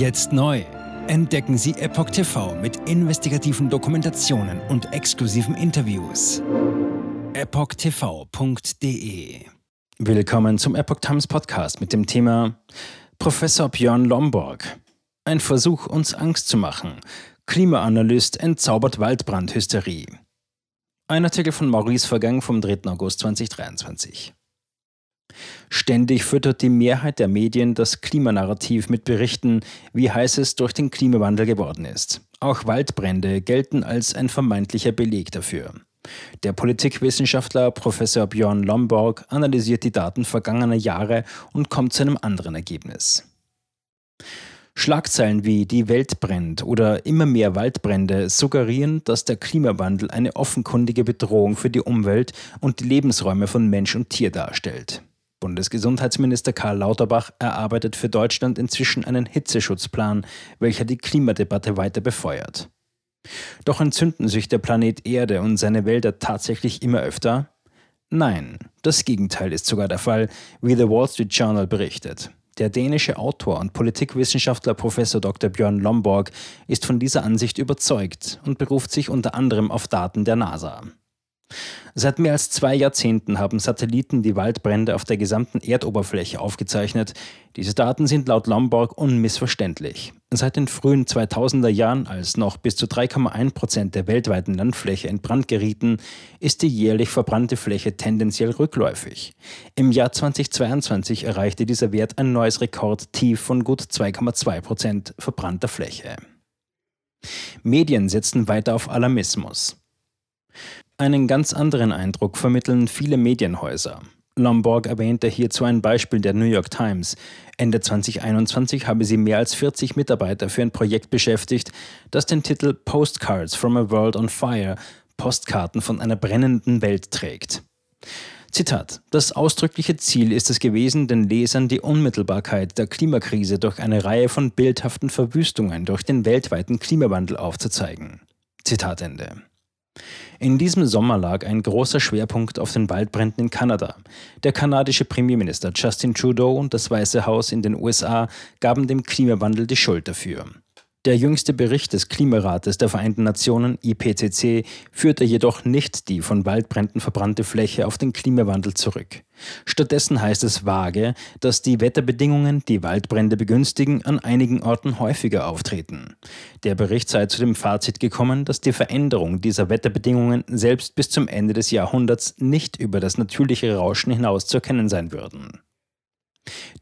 Jetzt neu. Entdecken Sie Epoch TV mit investigativen Dokumentationen und exklusiven Interviews. EpochTV.de Willkommen zum Epoch Times Podcast mit dem Thema Professor Björn Lomborg. Ein Versuch, uns Angst zu machen. Klimaanalyst entzaubert Waldbrandhysterie. Ein Artikel von Maurice Vergang vom 3. August 2023. Ständig füttert die Mehrheit der Medien das Klimanarrativ mit Berichten, wie heiß es durch den Klimawandel geworden ist. Auch Waldbrände gelten als ein vermeintlicher Beleg dafür. Der Politikwissenschaftler Professor Björn Lomborg analysiert die Daten vergangener Jahre und kommt zu einem anderen Ergebnis. Schlagzeilen wie Die Welt brennt oder immer mehr Waldbrände suggerieren, dass der Klimawandel eine offenkundige Bedrohung für die Umwelt und die Lebensräume von Mensch und Tier darstellt. Bundesgesundheitsminister Karl Lauterbach erarbeitet für Deutschland inzwischen einen Hitzeschutzplan, welcher die Klimadebatte weiter befeuert. Doch entzünden sich der Planet Erde und seine Wälder tatsächlich immer öfter? Nein, das Gegenteil ist sogar der Fall, wie The Wall Street Journal berichtet. Der dänische Autor und Politikwissenschaftler Professor Dr. Björn Lomborg ist von dieser Ansicht überzeugt und beruft sich unter anderem auf Daten der NASA. Seit mehr als zwei Jahrzehnten haben Satelliten die Waldbrände auf der gesamten Erdoberfläche aufgezeichnet. Diese Daten sind laut Lomborg unmissverständlich. Seit den frühen 2000er Jahren, als noch bis zu 3,1 Prozent der weltweiten Landfläche in Brand gerieten, ist die jährlich verbrannte Fläche tendenziell rückläufig. Im Jahr 2022 erreichte dieser Wert ein neues Rekordtief von gut 2,2 Prozent verbrannter Fläche. Medien setzen weiter auf Alarmismus. Einen ganz anderen Eindruck vermitteln viele Medienhäuser. Lomborg erwähnte hierzu ein Beispiel der New York Times. Ende 2021 habe sie mehr als 40 Mitarbeiter für ein Projekt beschäftigt, das den Titel Postcards from a World on Fire, Postkarten von einer brennenden Welt trägt. Zitat. Das ausdrückliche Ziel ist es gewesen, den Lesern die Unmittelbarkeit der Klimakrise durch eine Reihe von bildhaften Verwüstungen durch den weltweiten Klimawandel aufzuzeigen. Zitat Ende. In diesem Sommer lag ein großer Schwerpunkt auf den Waldbränden in Kanada. Der kanadische Premierminister Justin Trudeau und das Weiße Haus in den USA gaben dem Klimawandel die Schuld dafür. Der jüngste Bericht des Klimarates der Vereinten Nationen IPCC führte jedoch nicht die von Waldbränden verbrannte Fläche auf den Klimawandel zurück. Stattdessen heißt es vage, dass die Wetterbedingungen, die Waldbrände begünstigen, an einigen Orten häufiger auftreten. Der Bericht sei zu dem Fazit gekommen, dass die Veränderung dieser Wetterbedingungen selbst bis zum Ende des Jahrhunderts nicht über das natürliche Rauschen hinaus zu erkennen sein würden.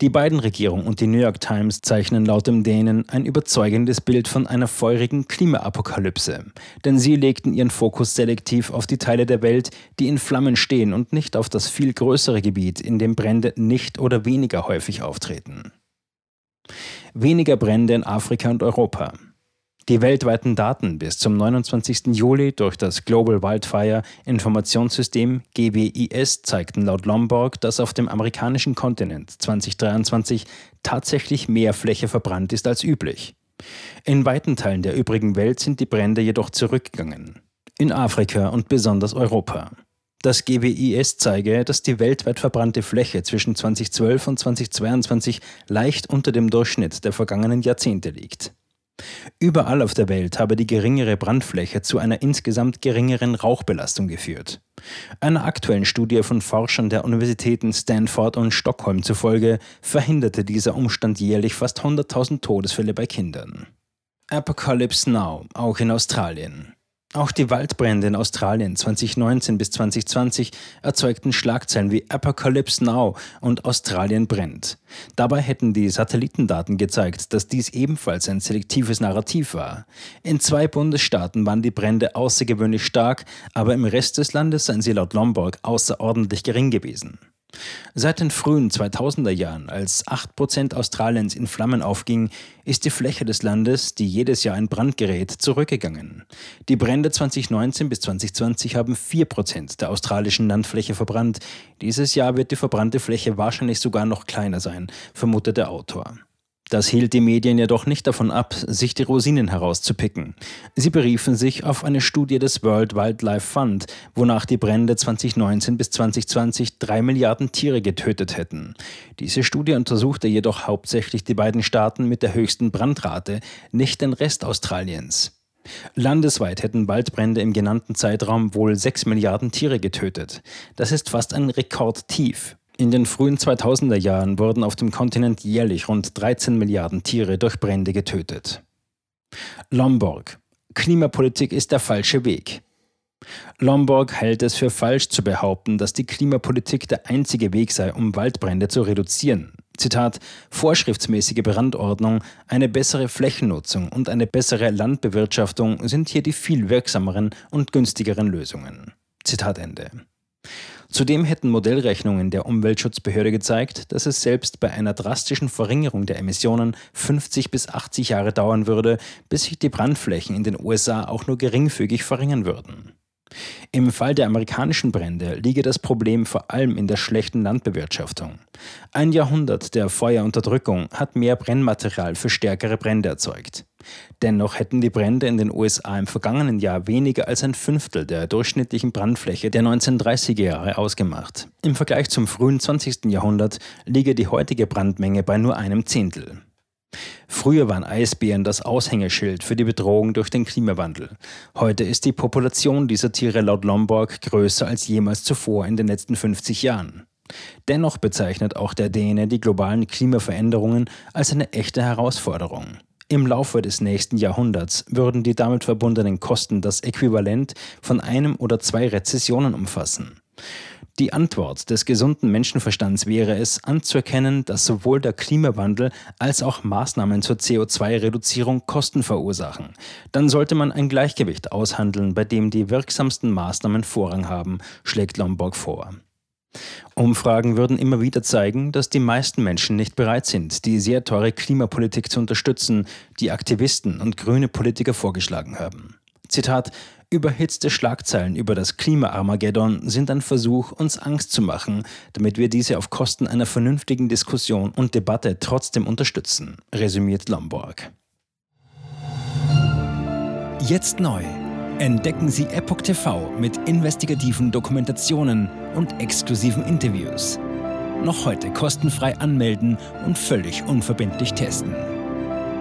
Die beiden Regierung und die New York Times zeichnen laut dem Dänen ein überzeugendes Bild von einer feurigen Klimaapokalypse, denn sie legten ihren Fokus selektiv auf die Teile der Welt, die in Flammen stehen und nicht auf das viel größere Gebiet, in dem Brände nicht oder weniger häufig auftreten. Weniger Brände in Afrika und Europa. Die weltweiten Daten bis zum 29. Juli durch das Global Wildfire Informationssystem GWIS zeigten laut Lomborg, dass auf dem amerikanischen Kontinent 2023 tatsächlich mehr Fläche verbrannt ist als üblich. In weiten Teilen der übrigen Welt sind die Brände jedoch zurückgegangen. In Afrika und besonders Europa. Das GWIS zeige, dass die weltweit verbrannte Fläche zwischen 2012 und 2022 leicht unter dem Durchschnitt der vergangenen Jahrzehnte liegt. Überall auf der Welt habe die geringere Brandfläche zu einer insgesamt geringeren Rauchbelastung geführt. Einer aktuellen Studie von Forschern der Universitäten Stanford und Stockholm zufolge verhinderte dieser Umstand jährlich fast 100.000 Todesfälle bei Kindern. Apocalypse Now, auch in Australien. Auch die Waldbrände in Australien 2019 bis 2020 erzeugten Schlagzeilen wie Apocalypse Now und Australien brennt. Dabei hätten die Satellitendaten gezeigt, dass dies ebenfalls ein selektives Narrativ war. In zwei Bundesstaaten waren die Brände außergewöhnlich stark, aber im Rest des Landes seien sie laut Lomborg außerordentlich gering gewesen. Seit den frühen 2000er Jahren, als 8% Australiens in Flammen aufging, ist die Fläche des Landes, die jedes Jahr in Brand gerät, zurückgegangen. Die Brände 2019 bis 2020 haben 4% der australischen Landfläche verbrannt. Dieses Jahr wird die verbrannte Fläche wahrscheinlich sogar noch kleiner sein, vermutet der Autor. Das hielt die Medien jedoch nicht davon ab, sich die Rosinen herauszupicken. Sie beriefen sich auf eine Studie des World Wildlife Fund, wonach die Brände 2019 bis 2020 drei Milliarden Tiere getötet hätten. Diese Studie untersuchte jedoch hauptsächlich die beiden Staaten mit der höchsten Brandrate, nicht den Rest Australiens. Landesweit hätten Waldbrände im genannten Zeitraum wohl sechs Milliarden Tiere getötet. Das ist fast ein Rekordtief. In den frühen 2000er Jahren wurden auf dem Kontinent jährlich rund 13 Milliarden Tiere durch Brände getötet. Lomborg. Klimapolitik ist der falsche Weg. Lomborg hält es für falsch zu behaupten, dass die Klimapolitik der einzige Weg sei, um Waldbrände zu reduzieren. Zitat, vorschriftsmäßige Brandordnung, eine bessere Flächennutzung und eine bessere Landbewirtschaftung sind hier die viel wirksameren und günstigeren Lösungen. Zitat Ende. Zudem hätten Modellrechnungen der Umweltschutzbehörde gezeigt, dass es selbst bei einer drastischen Verringerung der Emissionen 50 bis 80 Jahre dauern würde, bis sich die Brandflächen in den USA auch nur geringfügig verringern würden. Im Fall der amerikanischen Brände liege das Problem vor allem in der schlechten Landbewirtschaftung. Ein Jahrhundert der Feuerunterdrückung hat mehr Brennmaterial für stärkere Brände erzeugt. Dennoch hätten die Brände in den USA im vergangenen Jahr weniger als ein Fünftel der durchschnittlichen Brandfläche der 1930er Jahre ausgemacht. Im Vergleich zum frühen 20. Jahrhundert liege die heutige Brandmenge bei nur einem Zehntel. Früher waren Eisbären das Aushängeschild für die Bedrohung durch den Klimawandel. Heute ist die Population dieser Tiere laut Lomborg größer als jemals zuvor in den letzten 50 Jahren. Dennoch bezeichnet auch der Däne die globalen Klimaveränderungen als eine echte Herausforderung. Im Laufe des nächsten Jahrhunderts würden die damit verbundenen Kosten das Äquivalent von einem oder zwei Rezessionen umfassen. Die Antwort des gesunden Menschenverstands wäre es, anzuerkennen, dass sowohl der Klimawandel als auch Maßnahmen zur CO2-Reduzierung Kosten verursachen. Dann sollte man ein Gleichgewicht aushandeln, bei dem die wirksamsten Maßnahmen Vorrang haben, schlägt Lombok vor. Umfragen würden immer wieder zeigen, dass die meisten Menschen nicht bereit sind, die sehr teure Klimapolitik zu unterstützen, die Aktivisten und grüne Politiker vorgeschlagen haben. Zitat Überhitzte Schlagzeilen über das Klima-Armageddon sind ein Versuch, uns Angst zu machen, damit wir diese auf Kosten einer vernünftigen Diskussion und Debatte trotzdem unterstützen, resümiert Lomborg. Jetzt neu. Entdecken Sie Epoch TV mit investigativen Dokumentationen und exklusiven Interviews. Noch heute kostenfrei anmelden und völlig unverbindlich testen.